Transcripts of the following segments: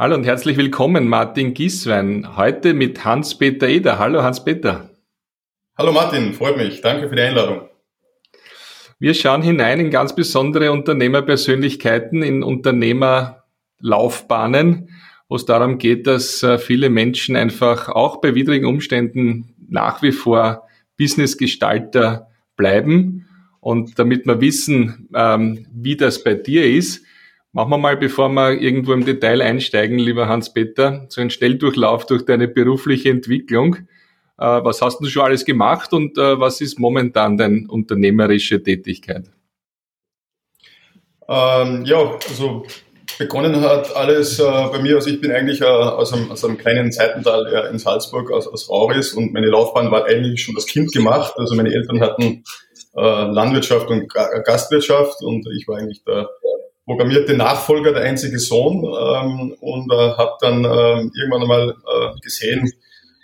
Hallo und herzlich willkommen, Martin Gieswein. Heute mit Hans-Peter Eder. Hallo Hans-Peter. Hallo Martin, freut mich. Danke für die Einladung. Wir schauen hinein in ganz besondere Unternehmerpersönlichkeiten, in Unternehmerlaufbahnen, wo es darum geht, dass äh, viele Menschen einfach auch bei widrigen Umständen nach wie vor Businessgestalter bleiben. Und damit wir wissen, ähm, wie das bei dir ist, Machen wir mal, bevor wir irgendwo im Detail einsteigen, lieber Hans-Peter, so einen Schnelldurchlauf durch deine berufliche Entwicklung. Äh, was hast du schon alles gemacht und äh, was ist momentan deine unternehmerische Tätigkeit? Ähm, ja, also begonnen hat alles äh, bei mir, also ich bin eigentlich äh, aus, einem, aus, einem, kleinen Seitental äh, in Salzburg, aus, aus Rauris und meine Laufbahn war eigentlich schon das Kind gemacht. Also meine Eltern hatten äh, Landwirtschaft und Gastwirtschaft und ich war eigentlich der programmierte Nachfolger, der einzige Sohn ähm, und äh, habe dann äh, irgendwann einmal äh, gesehen,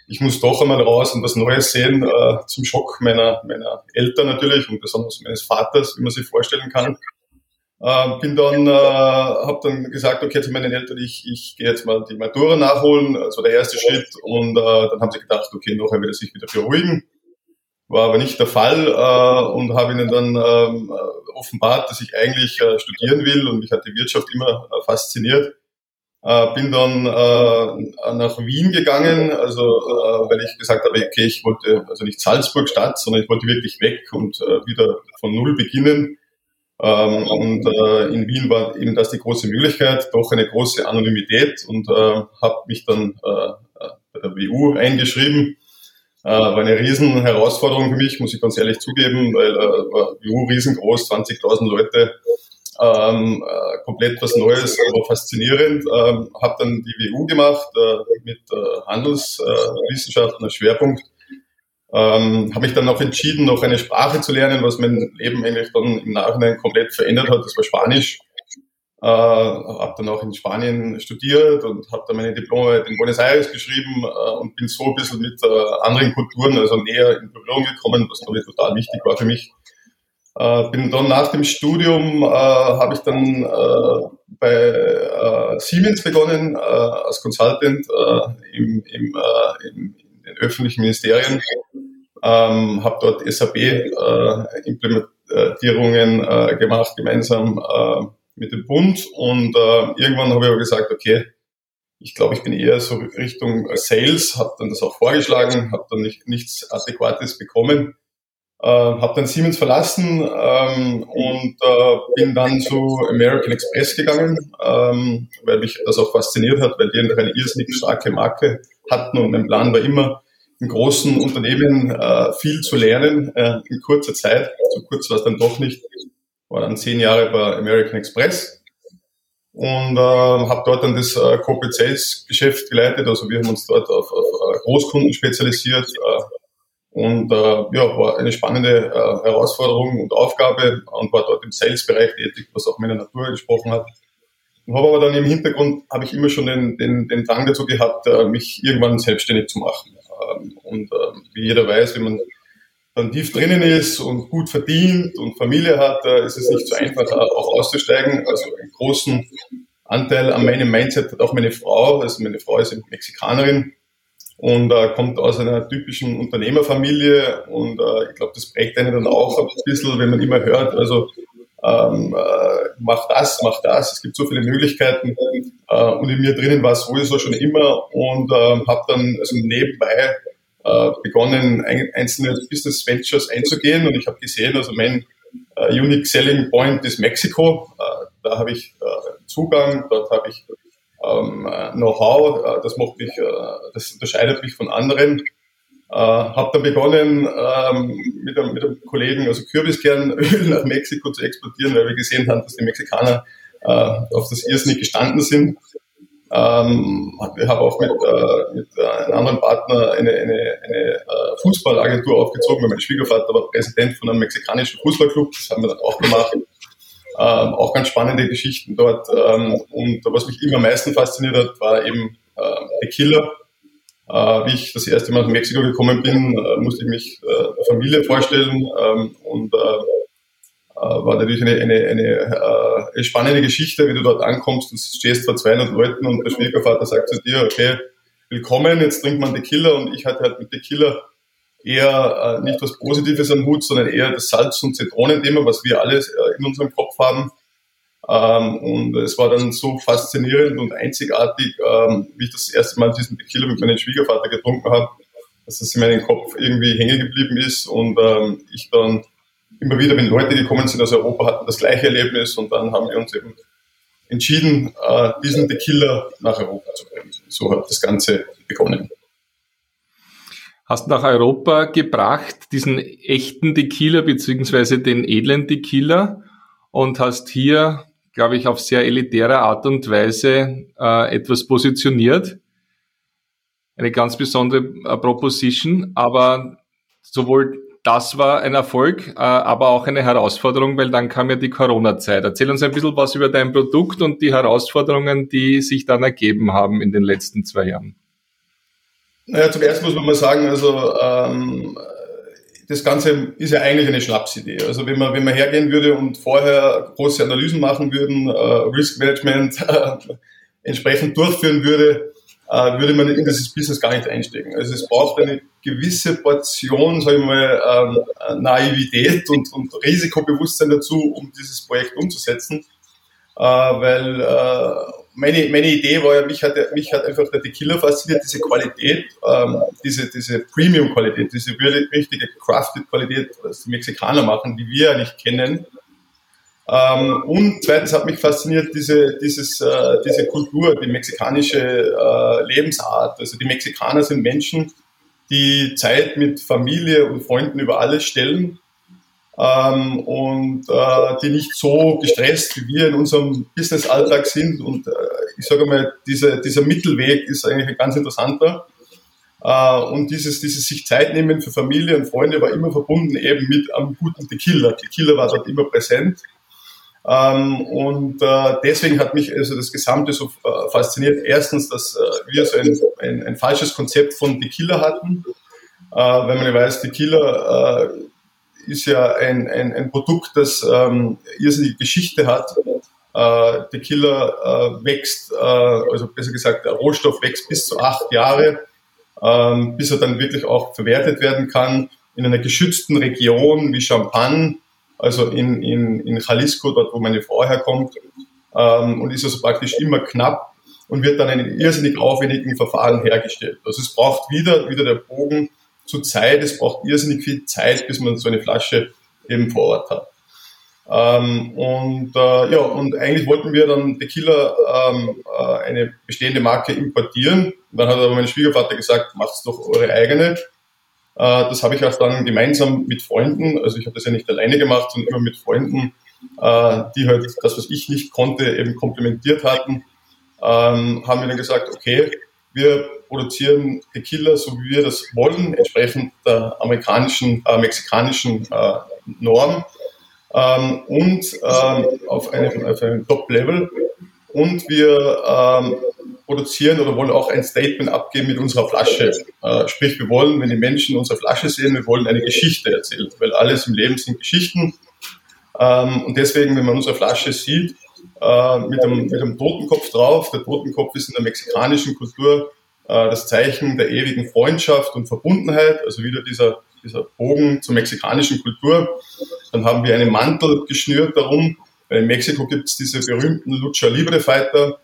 ich muss doch einmal raus und was Neues sehen, äh, zum Schock meiner, meiner Eltern natürlich und besonders meines Vaters, wie man sich vorstellen kann. Äh, bin dann, äh, habe dann gesagt, okay, zu meinen Eltern, ich, ich gehe jetzt mal die Matura nachholen, das war der erste Schritt und äh, dann haben sie gedacht, okay, wird er sich wieder beruhigen. War aber nicht der Fall äh, und habe ihnen dann ähm, offenbart, dass ich eigentlich äh, studieren will und mich hat die Wirtschaft immer äh, fasziniert. Äh, bin dann äh, nach Wien gegangen, also äh, weil ich gesagt habe, okay, ich wollte also nicht Salzburg Stadt, sondern ich wollte wirklich weg und äh, wieder von Null beginnen. Ähm, und äh, in Wien war eben das die große Möglichkeit, doch eine große Anonymität und äh, habe mich dann äh, bei der WU eingeschrieben äh, war eine riesen Herausforderung für mich, muss ich ganz ehrlich zugeben, weil äh, war WU riesengroß, 20.000 Leute, ähm, äh, komplett was Neues, aber faszinierend. Ähm, habe dann die WU gemacht äh, mit äh, Handelswissenschaften als Schwerpunkt. Ähm, habe mich dann auch entschieden, noch eine Sprache zu lernen, was mein Leben eigentlich dann im Nachhinein komplett verändert hat. Das war Spanisch. Äh, habe dann auch in Spanien studiert und habe dann meine Diplomarbeit in Buenos Aires geschrieben äh, und bin so ein bisschen mit äh, anderen Kulturen, also näher in Berührung gekommen, was glaube ich total wichtig war für mich. Äh, bin dann nach dem Studium, äh, habe ich dann äh, bei äh, Siemens begonnen, äh, als Consultant äh, im, im, äh, in, in den öffentlichen Ministerien. Ähm, habe dort SAP-Implementierungen äh, äh, gemacht, gemeinsam äh, mit dem Bund und äh, irgendwann habe ich aber gesagt, okay, ich glaube, ich bin eher so Richtung Sales, habe dann das auch vorgeschlagen, habe dann nicht, nichts Adäquates bekommen, äh, habe dann Siemens verlassen ähm, und äh, bin dann zu American Express gegangen, ähm, weil mich das auch fasziniert hat, weil die eine irrsinnig starke Marke hatten und mein Plan war immer, in großen Unternehmen äh, viel zu lernen äh, in kurzer Zeit. So kurz war es dann doch nicht war dann zehn Jahre bei American Express und äh, habe dort dann das äh, Corporate Sales Geschäft geleitet. Also wir haben uns dort auf, auf uh, Großkunden spezialisiert äh, und äh, ja, war eine spannende äh, Herausforderung und Aufgabe und war dort im Sales-Bereich tätig, was auch meiner Natur gesprochen hat. Und habe aber dann im Hintergrund habe ich immer schon den, den, den Drang dazu gehabt, äh, mich irgendwann selbstständig zu machen. Ähm, und äh, wie jeder weiß, wenn man dann tief drinnen ist und gut verdient und Familie hat, äh, ist es nicht so einfach, auch auszusteigen. Also einen großen Anteil an meinem Mindset hat auch meine Frau. Also meine Frau ist Mexikanerin und äh, kommt aus einer typischen Unternehmerfamilie und äh, ich glaube, das prägt einen dann auch ein bisschen, wenn man immer hört, also ähm, äh, mach das, mach das, es gibt so viele Möglichkeiten äh, und in mir drinnen war es sowieso schon immer und äh, habe dann also nebenbei äh, begonnen, einzelne Business Ventures einzugehen und ich habe gesehen, also mein äh, Unique Selling Point ist Mexiko. Äh, da habe ich äh, Zugang, dort habe ich ähm, Know-how, äh, das macht mich, äh, das unterscheidet mich von anderen. Äh, habe dann begonnen, ähm, mit, einem, mit einem Kollegen, also Kürbiskernöl nach Mexiko zu exportieren, weil wir gesehen haben, dass die Mexikaner äh, auf das irrsinnig gestanden sind. Ähm, ich habe auch mit, äh, mit äh, einem anderen Partner eine, eine, eine äh, Fußballagentur aufgezogen, weil mein Schwiegervater war Präsident von einem mexikanischen Fußballclub. Das haben wir dann auch gemacht. Ähm, auch ganz spannende Geschichten dort. Ähm, und was mich immer am meisten fasziniert hat, war eben äh, Tequila. Äh, wie ich das erste Mal nach Mexiko gekommen bin, musste ich mich äh, der Familie vorstellen ähm, und war natürlich eine, eine, eine, eine spannende Geschichte, wie du dort ankommst und stehst vor 200 Leuten und der Schwiegervater sagt zu dir, okay, willkommen, jetzt trinkt man Tequila und ich hatte halt mit Tequila eher äh, nicht was Positives am Hut, sondern eher das Salz- und Zitronenthema, was wir alle äh, in unserem Kopf haben. Ähm, und es war dann so faszinierend und einzigartig, ähm, wie ich das erste Mal diesen Tequila mit meinem Schwiegervater getrunken habe, dass es in meinem Kopf irgendwie hängen geblieben ist und ähm, ich dann immer wieder, wenn Leute gekommen sind aus Europa, hatten das gleiche Erlebnis und dann haben wir uns eben entschieden, äh, diesen Tequila nach Europa zu bringen. So hat das Ganze begonnen hast nach Europa gebracht, diesen echten Tequila beziehungsweise den edlen Tequila und hast hier, glaube ich, auf sehr elitäre Art und Weise äh, etwas positioniert. Eine ganz besondere äh, Proposition, aber sowohl das war ein Erfolg, äh, aber auch eine Herausforderung, weil dann kam ja die Corona-Zeit. Erzähl uns ein bisschen was über dein Produkt und die Herausforderungen, die sich dann ergeben haben in den letzten zwei Jahren. Naja, zum ersten muss man mal sagen, also ähm, das Ganze ist ja eigentlich eine Schnapsidee. Also wenn man, wenn man hergehen würde und vorher große Analysen machen würden, äh, Risk Management äh, entsprechend durchführen würde, würde man in dieses Business gar nicht einsteigen. Also es braucht eine gewisse Portion, sage ich mal, ähm, Naivität und, und Risikobewusstsein dazu, um dieses Projekt umzusetzen. Äh, weil äh, meine, meine Idee war ja, mich hat, mich hat einfach der Tequila fasziniert, diese Qualität, ähm, diese, diese Premium-Qualität, diese richtige Crafted-Qualität, was die Mexikaner machen, die wir ja nicht kennen. Ähm, und zweitens hat mich fasziniert diese, dieses, äh, diese Kultur, die mexikanische äh, Lebensart. Also die Mexikaner sind Menschen, die Zeit mit Familie und Freunden über alles stellen ähm, und äh, die nicht so gestresst wie wir in unserem Business-Alltag sind. Und äh, ich sage mal, diese, dieser Mittelweg ist eigentlich ein ganz interessanter. Äh, und dieses, dieses sich Zeit nehmen für Familie und Freunde war immer verbunden eben mit einem guten Tequila. Tequila war dort immer präsent. Ähm, und äh, deswegen hat mich also das Gesamte so äh, fasziniert. Erstens, dass äh, wir so ein, ein, ein, falsches Konzept von Tequila hatten. Äh, wenn man weiß, Tequila äh, ist ja ein, ein, ein Produkt, das ähm, irrsinnige Geschichte hat. Äh, Tequila äh, wächst, also besser gesagt, der Rohstoff wächst bis zu acht Jahre, ähm, bis er dann wirklich auch verwertet werden kann in einer geschützten Region wie Champagne, also in, in, in Jalisco, dort wo meine Frau herkommt, ähm, und ist also praktisch immer knapp und wird dann in irrsinnig aufwendigen Verfahren hergestellt. Also es braucht wieder, wieder der Bogen zu Zeit. Es braucht irrsinnig viel Zeit, bis man so eine Flasche eben vor Ort hat. Ähm, und äh, ja, und eigentlich wollten wir dann Tequila ähm, äh, eine bestehende Marke importieren. Dann hat aber mein Schwiegervater gesagt, macht's doch eure eigene. Äh, das habe ich auch dann gemeinsam mit Freunden, also ich habe das ja nicht alleine gemacht, sondern immer mit Freunden, äh, die halt das, was ich nicht konnte, eben komplementiert hatten, ähm, haben wir dann gesagt, okay, wir produzieren Tequila, so wie wir das wollen, entsprechend der amerikanischen, äh, mexikanischen äh, Norm ähm, und ähm, auf einem, auf einem Top-Level. Und wir ähm, produzieren oder wollen auch ein Statement abgeben mit unserer Flasche. Äh, sprich, wir wollen, wenn die Menschen unsere Flasche sehen, wir wollen eine Geschichte erzählen, weil alles im Leben sind Geschichten. Ähm, und deswegen, wenn man unsere Flasche sieht, äh, mit, einem, mit einem Totenkopf drauf, der Totenkopf ist in der mexikanischen Kultur äh, das Zeichen der ewigen Freundschaft und Verbundenheit, also wieder dieser, dieser Bogen zur mexikanischen Kultur. Dann haben wir einen Mantel geschnürt darum. In Mexiko gibt es diese berühmten Lucha Libre Fighter,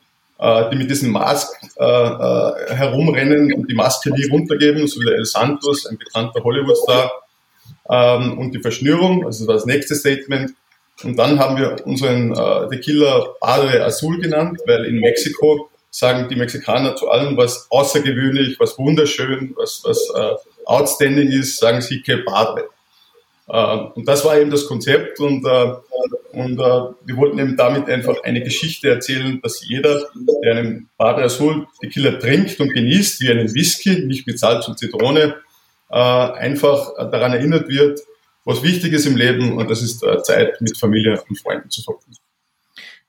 die mit diesem Mask äh, äh, herumrennen und die Maske nie runtergeben, so wie der El Santos, ein bekannter Hollywood-Star. Ähm, und die Verschnürung, also das war das nächste Statement. Und dann haben wir unseren äh, Tequila Padre Azul genannt, weil in Mexiko sagen die Mexikaner zu allem, was außergewöhnlich, was wunderschön, was, was outstanding ist, sagen sie que padre. Uh, und das war eben das Konzept und, uh, und wir wollten eben damit einfach eine Geschichte erzählen, dass jeder, der einen Padre Azul Tequila trinkt und genießt, wie einen Whisky, nicht mit Salz und Zitrone, einfach daran erinnert wird, was wichtig ist im Leben und das ist Zeit mit Familie und Freunden zu verbringen.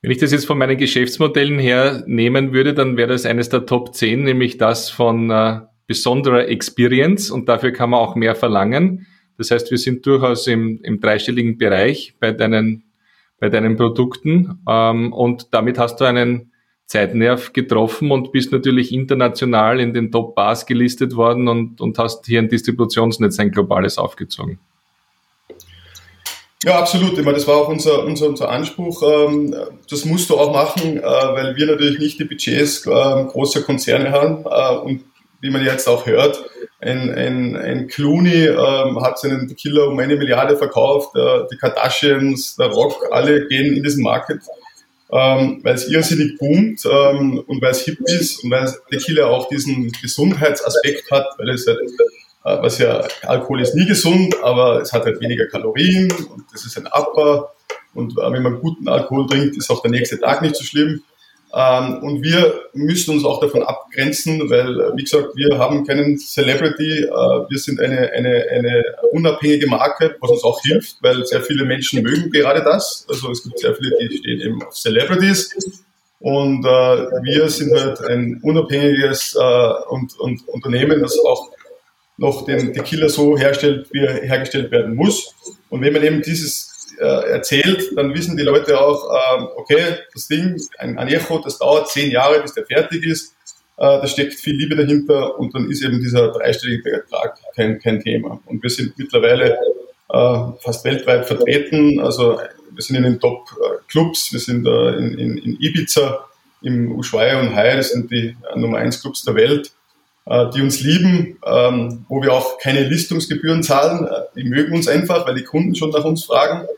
Wenn ich das jetzt von meinen Geschäftsmodellen her nehmen würde, dann wäre das eines der Top 10, nämlich das von äh, besonderer Experience und dafür kann man auch mehr verlangen. Das heißt, wir sind durchaus im, im dreistelligen Bereich bei deinen, bei deinen Produkten ähm, und damit hast du einen Zeitnerv getroffen und bist natürlich international in den Top-Bars gelistet worden und, und hast hier ein Distributionsnetz, ein globales aufgezogen. Ja, absolut. Ich meine, das war auch unser, unser, unser Anspruch. Ähm, das musst du auch machen, äh, weil wir natürlich nicht die Budgets ähm, großer Konzerne haben. Äh, und wie man jetzt auch hört, ein, ein, ein Clooney ähm, hat seinen Tequila um eine Milliarde verkauft, äh, die Kardashians, der Rock, alle gehen in diesen Market, weil es irrsinnig boomt und weil es hip ist und weil Tequila auch diesen Gesundheitsaspekt hat, weil es halt äh, was ja, Alkohol ist nie gesund, aber es hat halt weniger Kalorien und das ist ein Upper. Und äh, wenn man guten Alkohol trinkt, ist auch der nächste Tag nicht so schlimm. Ähm, und wir müssen uns auch davon abgrenzen, weil, äh, wie gesagt, wir haben keinen Celebrity, wir sind eine, eine, eine unabhängige Marke, was uns auch hilft, weil sehr viele Menschen mögen gerade das. Also es gibt sehr viele, die stehen eben auf Celebrities. Und äh, wir sind halt ein unabhängiges äh, und, und Unternehmen, das auch noch den Tequila so herstellt, wie er hergestellt werden muss. Und wenn man eben dieses äh, erzählt, dann wissen die Leute auch, äh, okay, das Ding, ein Anejo, das dauert zehn Jahre, bis der fertig ist. Äh, da steckt viel Liebe dahinter und dann ist eben dieser dreistellige Betrag kein, kein Thema. Und wir sind mittlerweile äh, fast weltweit vertreten. Also wir sind in den Top-Clubs, wir sind äh, in, in, in Ibiza, im Ushuaia und Hai, das sind die Nummer 1 Clubs der Welt. Die uns lieben, ähm, wo wir auch keine Listungsgebühren zahlen. Die mögen uns einfach, weil die Kunden schon nach uns fragen.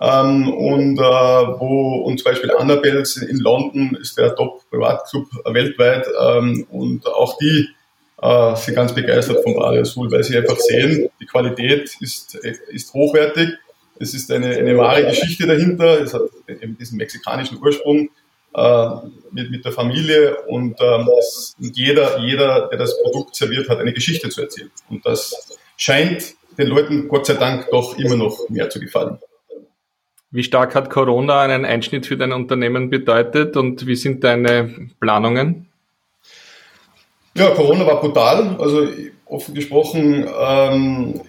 Ähm, und äh, wo und zum Beispiel Annabels in London ist der Top-Privatclub weltweit ähm, und auch die äh, sind ganz begeistert vom Bar Azul, weil sie einfach sehen, die Qualität ist, ist hochwertig, es ist eine, eine wahre Geschichte dahinter, es hat eben diesen mexikanischen Ursprung äh, mit, mit der Familie und ähm, jeder, jeder, der das Produkt serviert, hat eine Geschichte zu erzählen. Und das scheint den Leuten Gott sei Dank doch immer noch mehr zu gefallen. Wie stark hat Corona einen Einschnitt für dein Unternehmen bedeutet und wie sind deine Planungen? Ja, Corona war brutal. Also offen gesprochen, ähm,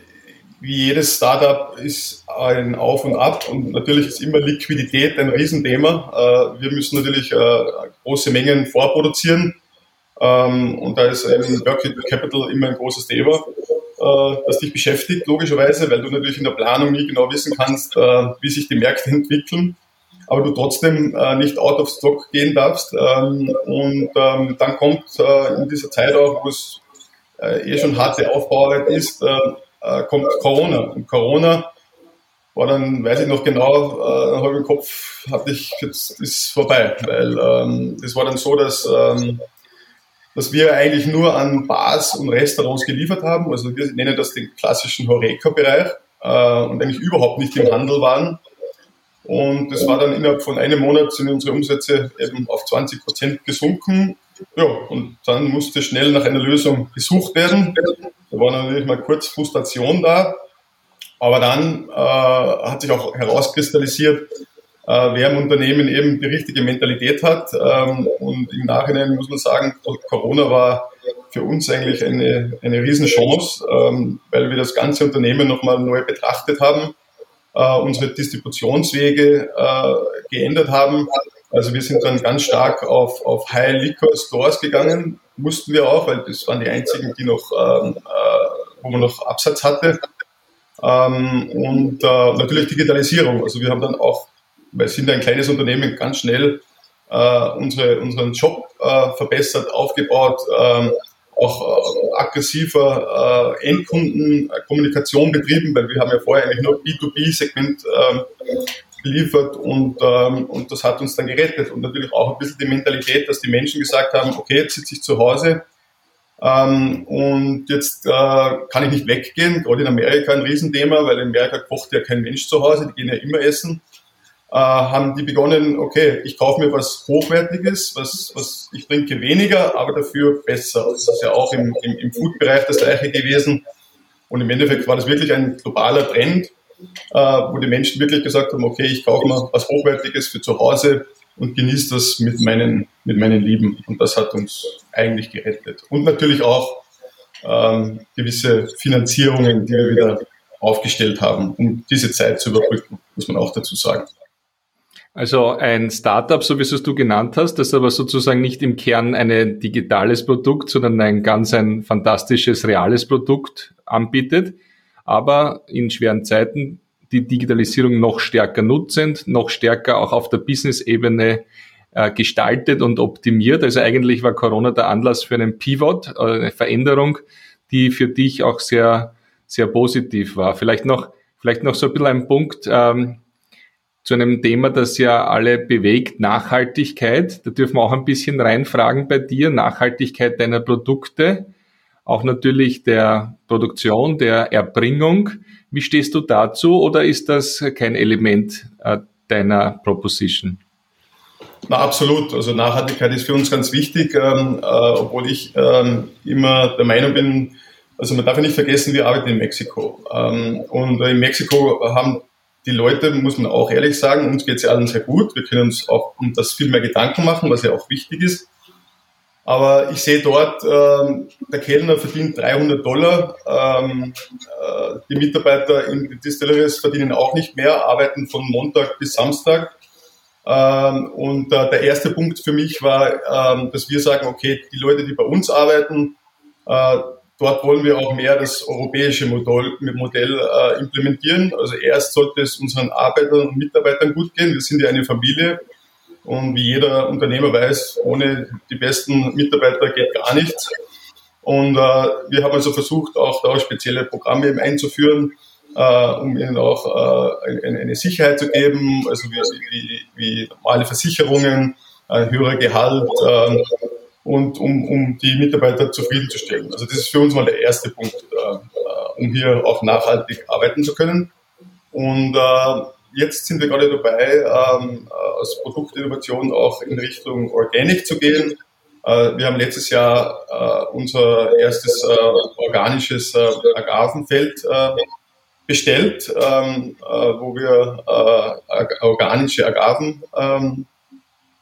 wie jedes Startup ist ein Auf und Ab und natürlich ist immer Liquidität ein Riesenthema. Äh, wir müssen natürlich äh, große Mengen vorproduzieren ähm, und da ist eben Working Capital immer ein großes Thema, äh, das dich beschäftigt, logischerweise, weil du natürlich in der Planung nie genau wissen kannst, wie sich die Märkte entwickeln, aber du trotzdem nicht out of stock gehen darfst. Ähm, und ähm, dann kommt in dieser Zeit auch, wo es eh schon harte Aufbauarbeit ist, äh, kommt Corona. Und Corona war dann, weiß ich noch genau, äh, einen halben Kopf hatte ich, jetzt ist vorbei. Weil ähm, war dann so, dass, ähm, dass wir eigentlich nur an Bars und Restaurants geliefert haben. Also wir nennen das den klassischen Horeca-Bereich äh, und eigentlich überhaupt nicht im Handel waren. Und das war dann innerhalb von einem Monat sind unsere Umsätze eben auf 20 Prozent gesunken. Ja, und dann musste schnell nach einer Lösung gesucht werden. Da war natürlich mal kurz Frustration da. Aber dann äh, hat sich auch herauskristallisiert, wer im Unternehmen eben die richtige Mentalität hat. Ähm, und im Nachhinein muss man sagen, Corona war für uns eigentlich eine, eine Riesenchance, ähm, weil wir das ganze Unternehmen nochmal neu betrachtet haben, äh, unsere Distributionswege äh, geändert haben also wir sind dann ganz stark auf, auf High Liquor Stores gegangen, mussten wir auch, weil das waren die einzigen, die noch, ähm, äh, wo man noch Absatz hatte. Ähm, und äh, natürlich Digitalisierung. Also wir haben dann auch, weil sind ein kleines Unternehmen, ganz schnell äh, unsere, unseren Job äh, verbessert, aufgebaut, ähm, auch äh, aggressiver äh, Endkundenkommunikation betrieben, weil wir haben ja vorher eigentlich nur B2B-Segment ähm, geliefert und, ähm, und das hat uns dann gerettet. Und natürlich auch ein bisschen die Mentalität, dass die Menschen gesagt haben, okay, jetzt sitze ich zu Hause ähm, und jetzt äh, kann ich nicht weggehen. Gerade in Amerika ein Riesenthema, weil in Amerika kocht ja kein Mensch zu Hause, die gehen ja immer essen. Äh, haben die begonnen, okay, ich kaufe mir was Hochwertiges, was, was ich trinke weniger, aber dafür besser. Das ist ja auch im, im, im Food-Bereich das gleiche gewesen. Und im Endeffekt war das wirklich ein globaler Trend äh, wo die Menschen wirklich gesagt haben, okay, ich kaufe mir was Hochwertiges für zu Hause und genieße das mit meinen, mit meinen Lieben. Und das hat uns eigentlich gerettet. Und natürlich auch ähm, gewisse Finanzierungen, die wir wieder aufgestellt haben, um diese Zeit zu überbrücken, muss man auch dazu sagen. Also ein Startup, so wie es du genannt hast, das aber sozusagen nicht im Kern ein digitales Produkt, sondern ein ganz ein fantastisches, reales Produkt anbietet, aber in schweren Zeiten die Digitalisierung noch stärker nutzend, noch stärker auch auf der Business-Ebene äh, gestaltet und optimiert. Also eigentlich war Corona der Anlass für einen Pivot, äh, eine Veränderung, die für dich auch sehr, sehr positiv war. Vielleicht noch, vielleicht noch so ein bisschen ein Punkt ähm, zu einem Thema, das ja alle bewegt, Nachhaltigkeit. Da dürfen wir auch ein bisschen reinfragen bei dir, Nachhaltigkeit deiner Produkte, auch natürlich der Produktion, der Erbringung. Wie stehst du dazu oder ist das kein Element äh, deiner Proposition? Na, absolut. Also Nachhaltigkeit ist für uns ganz wichtig, ähm, äh, obwohl ich ähm, immer der Meinung bin, also man darf ja nicht vergessen, wir arbeiten in Mexiko. Ähm, und in Mexiko haben die Leute, muss man auch ehrlich sagen, uns geht es ja allen sehr gut. Wir können uns auch um das viel mehr Gedanken machen, was ja auch wichtig ist. Aber ich sehe dort, ähm, der Kellner verdient 300 Dollar. Ähm, äh, die Mitarbeiter in Distilleries verdienen auch nicht mehr, arbeiten von Montag bis Samstag. Ähm, und äh, der erste Punkt für mich war, ähm, dass wir sagen, okay, die Leute, die bei uns arbeiten, äh, dort wollen wir auch mehr das europäische Modell, Modell äh, implementieren. Also erst sollte es unseren Arbeitern und Mitarbeitern gut gehen. Wir sind ja eine Familie und wie jeder Unternehmer weiß, ohne die besten Mitarbeiter geht gar nichts. Und äh, wir haben also versucht, auch da spezielle Programme eben einzuführen, äh, um ihnen auch äh, eine, eine, Sicherheit zu geben, also wie, wie, wie normale Versicherungen, ein höherer Gehalt äh, und um, um die Mitarbeiter zufriedenzustellen. Also das ist für uns mal der erste Punkt, äh, um hier auch nachhaltig arbeiten zu können. Und äh, jetzt sind wir gerade dabei, ähm, äh, als Produktinnovation auch in Richtung Organic zu gehen. Äh, wir haben letztes Jahr äh, unser erstes äh, organisches äh, Agavenfeld äh, bestellt, ähm, wo wir organische Agaven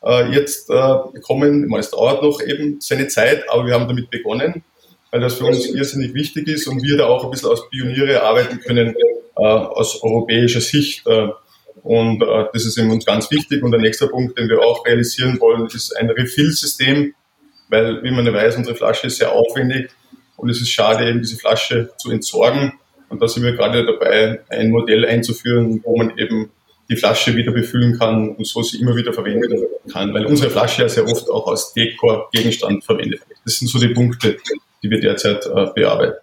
ähm, jetzt bekommen. Es dauert noch eben seine Zeit, aber wir haben damit begonnen, weil das für uns irrsinnig wichtig ist und wir da auch ein bisschen als Pioniere arbeiten können aus europäischer Sicht. Und äh, das ist eben uns ganz wichtig. Und der nächste Punkt, den wir auch realisieren wollen, ist ein Refill-System, weil, wie man ja weiß, unsere Flasche ist sehr aufwendig und es ist schade, eben diese Flasche zu entsorgen. Und da sind wir gerade dabei, ein Modell einzuführen, wo man eben die Flasche wieder befüllen kann und so sie immer wieder verwenden kann, weil unsere Flasche ja sehr oft auch als Dekor-Gegenstand verwendet wird. Das sind so die Punkte, die wir derzeit äh, bearbeiten.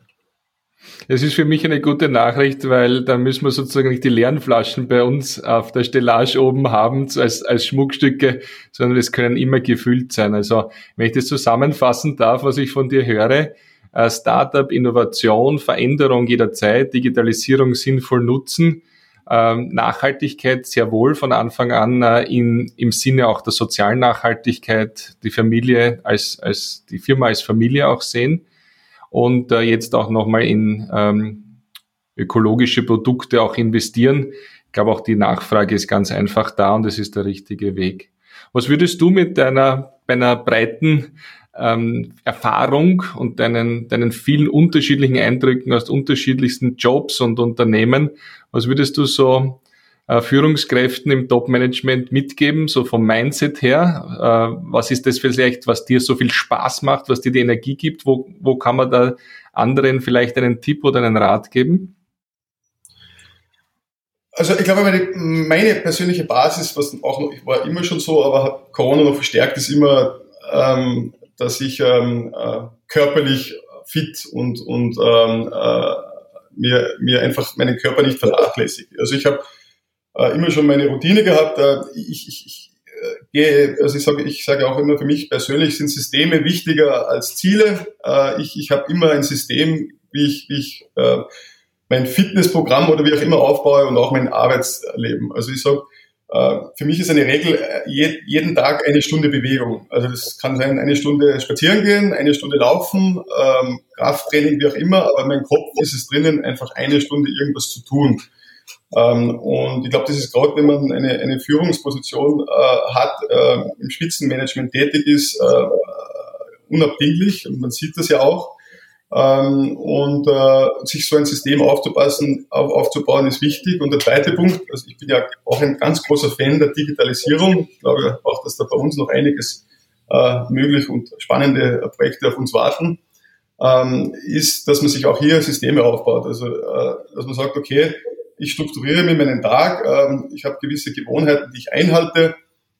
Es ist für mich eine gute Nachricht, weil dann müssen wir sozusagen nicht die leeren Flaschen bei uns auf der Stellage oben haben als, als Schmuckstücke, sondern es können immer gefüllt sein. Also wenn ich das zusammenfassen darf, was ich von dir höre, äh, Startup, Innovation, Veränderung jederzeit, Digitalisierung sinnvoll nutzen, ähm, Nachhaltigkeit sehr wohl von Anfang an äh, in, im Sinne auch der sozialen Nachhaltigkeit, die Familie als, als die Firma als Familie auch sehen und äh, jetzt auch nochmal in ähm, ökologische Produkte auch investieren. Ich glaube, auch die Nachfrage ist ganz einfach da und es ist der richtige Weg. Was würdest du mit deiner, deiner breiten ähm, Erfahrung und deinen, deinen vielen unterschiedlichen Eindrücken aus unterschiedlichsten Jobs und Unternehmen, was würdest du so äh, Führungskräften im Top-Management mitgeben, so vom Mindset her? Äh, was ist das vielleicht, was dir so viel Spaß macht, was dir die Energie gibt? Wo, wo kann man da anderen vielleicht einen Tipp oder einen Rat geben? Also ich glaube, meine, meine persönliche Basis, was auch noch, ich war immer schon so, aber Corona noch verstärkt, ist immer, ähm, dass ich ähm, äh, körperlich fit und, und ähm, äh, mir, mir einfach meinen Körper nicht vernachlässige. Also ich habe äh, immer schon meine Routine gehabt. Äh, ich, ich, ich äh, gehe, also ich sage ich sage auch immer, für mich persönlich sind Systeme wichtiger als Ziele. Äh, ich ich habe immer ein System, wie ich, wie ich äh, mein Fitnessprogramm oder wie auch immer aufbaue und auch mein Arbeitsleben. Also ich sage, für mich ist eine Regel äh, je, jeden Tag eine Stunde Bewegung. Also das kann sein, eine Stunde spazieren gehen, eine Stunde laufen, ähm, Krafttraining, wie auch immer, aber mein Kopf ist es drinnen, einfach eine Stunde irgendwas zu tun. Ähm, und ich glaube, das ist gerade, wenn man eine, eine Führungsposition äh, hat, äh, im Spitzenmanagement tätig ist, äh, unabdinglich. Und man sieht das ja auch. Ähm, und äh, sich so ein System aufzupassen, auf, aufzubauen, ist wichtig. Und der zweite Punkt, also ich bin ja auch ein ganz großer Fan der Digitalisierung. Ich glaube auch, dass da bei uns noch einiges äh, möglich und spannende Projekte auf uns warten, ähm, ist, dass man sich auch hier Systeme aufbaut. Also äh, dass man sagt, okay, ich strukturiere mir meinen Tag, ähm, ich habe gewisse Gewohnheiten, die ich einhalte.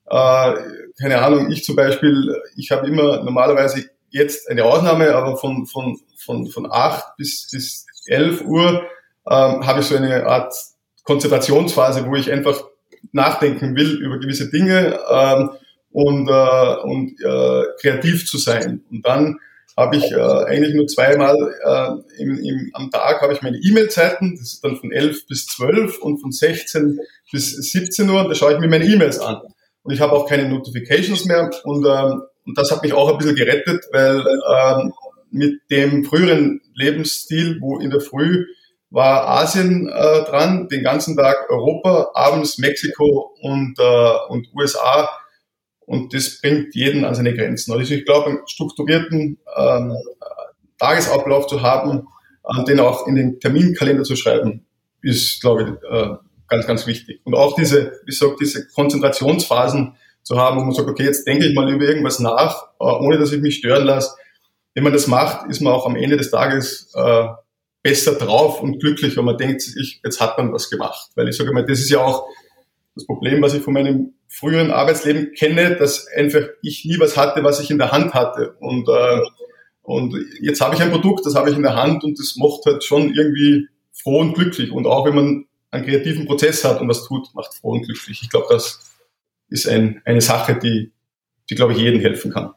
Äh, keine Ahnung, ich zum Beispiel, ich habe immer normalerweise jetzt eine Ausnahme, aber von, von, von, von 8 bis, bis 11 Uhr ähm, habe ich so eine Art Konzentrationsphase, wo ich einfach nachdenken will über gewisse Dinge ähm, und, äh, und äh, kreativ zu sein. Und dann habe ich äh, eigentlich nur zweimal äh, im, im, am Tag habe ich meine E-Mail-Zeiten, das ist dann von 11 bis 12 und von 16 bis 17 Uhr, da schaue ich mir meine E-Mails an. Und ich habe auch keine Notifications mehr und, ähm, und das hat mich auch ein bisschen gerettet, weil ähm, mit dem früheren Lebensstil, wo in der Früh war Asien äh, dran, den ganzen Tag Europa, abends Mexiko und, äh, und USA. Und das bringt jeden an seine Grenzen. Also ich glaube, einen strukturierten ähm, Tagesablauf zu haben, äh, den auch in den Terminkalender zu schreiben, ist, glaube ich, äh, ganz, ganz wichtig. Und auch diese, wie gesagt, diese Konzentrationsphasen zu haben, wo man sagt, okay, jetzt denke ich mal über irgendwas nach, äh, ohne dass ich mich stören lasse. Wenn man das macht, ist man auch am Ende des Tages äh, besser drauf und glücklich, wenn man denkt, ich, jetzt hat man was gemacht. Weil ich sage mal, das ist ja auch das Problem, was ich von meinem früheren Arbeitsleben kenne, dass einfach ich nie was hatte, was ich in der Hand hatte. Und, äh, und jetzt habe ich ein Produkt, das habe ich in der Hand und das macht halt schon irgendwie froh und glücklich. Und auch wenn man einen kreativen Prozess hat und was tut, macht froh und glücklich. Ich glaube, das ist ein, eine Sache, die, die, glaube ich, jedem helfen kann.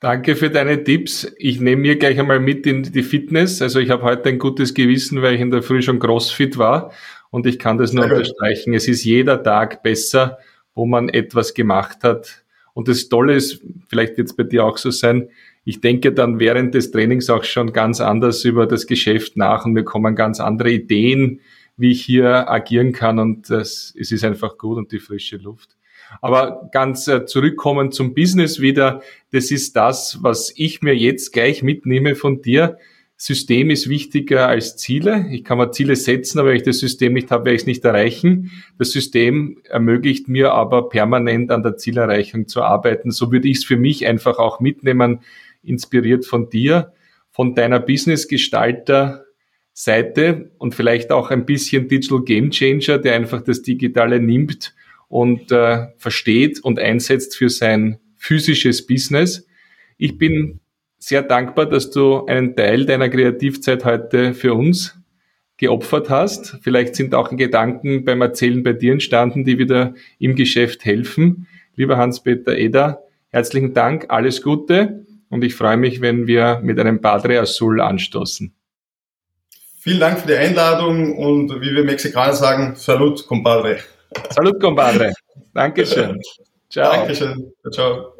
Danke für deine Tipps. Ich nehme mir gleich einmal mit in die Fitness. Also ich habe heute ein gutes Gewissen, weil ich in der Früh schon CrossFit war und ich kann das nur unterstreichen. Es ist jeder Tag besser, wo man etwas gemacht hat. Und das Tolle ist, vielleicht wird es bei dir auch so sein, ich denke dann während des Trainings auch schon ganz anders über das Geschäft nach und mir kommen ganz andere Ideen, wie ich hier agieren kann und das, es ist einfach gut und die frische Luft. Aber ganz äh, zurückkommen zum Business wieder, das ist das, was ich mir jetzt gleich mitnehme von dir. System ist wichtiger als Ziele. Ich kann mir Ziele setzen, aber wenn ich das System nicht habe, werde ich es nicht erreichen. Das System ermöglicht mir aber permanent an der Zielerreichung zu arbeiten. So würde ich es für mich einfach auch mitnehmen, inspiriert von dir, von deiner Business-Gestalter Seite und vielleicht auch ein bisschen Digital Game Changer, der einfach das Digitale nimmt und äh, versteht und einsetzt für sein physisches Business. Ich bin sehr dankbar, dass du einen Teil deiner Kreativzeit heute für uns geopfert hast. Vielleicht sind auch Gedanken beim Erzählen bei dir entstanden, die wieder im Geschäft helfen. Lieber Hans-Peter Eder, herzlichen Dank, alles Gute und ich freue mich, wenn wir mit einem Padre Azul anstoßen. Vielen Dank für die Einladung und wie wir Mexikaner sagen, Salut, compadre. Salut, compadre. Dankeschön. Ciao. Dankeschön. Ciao.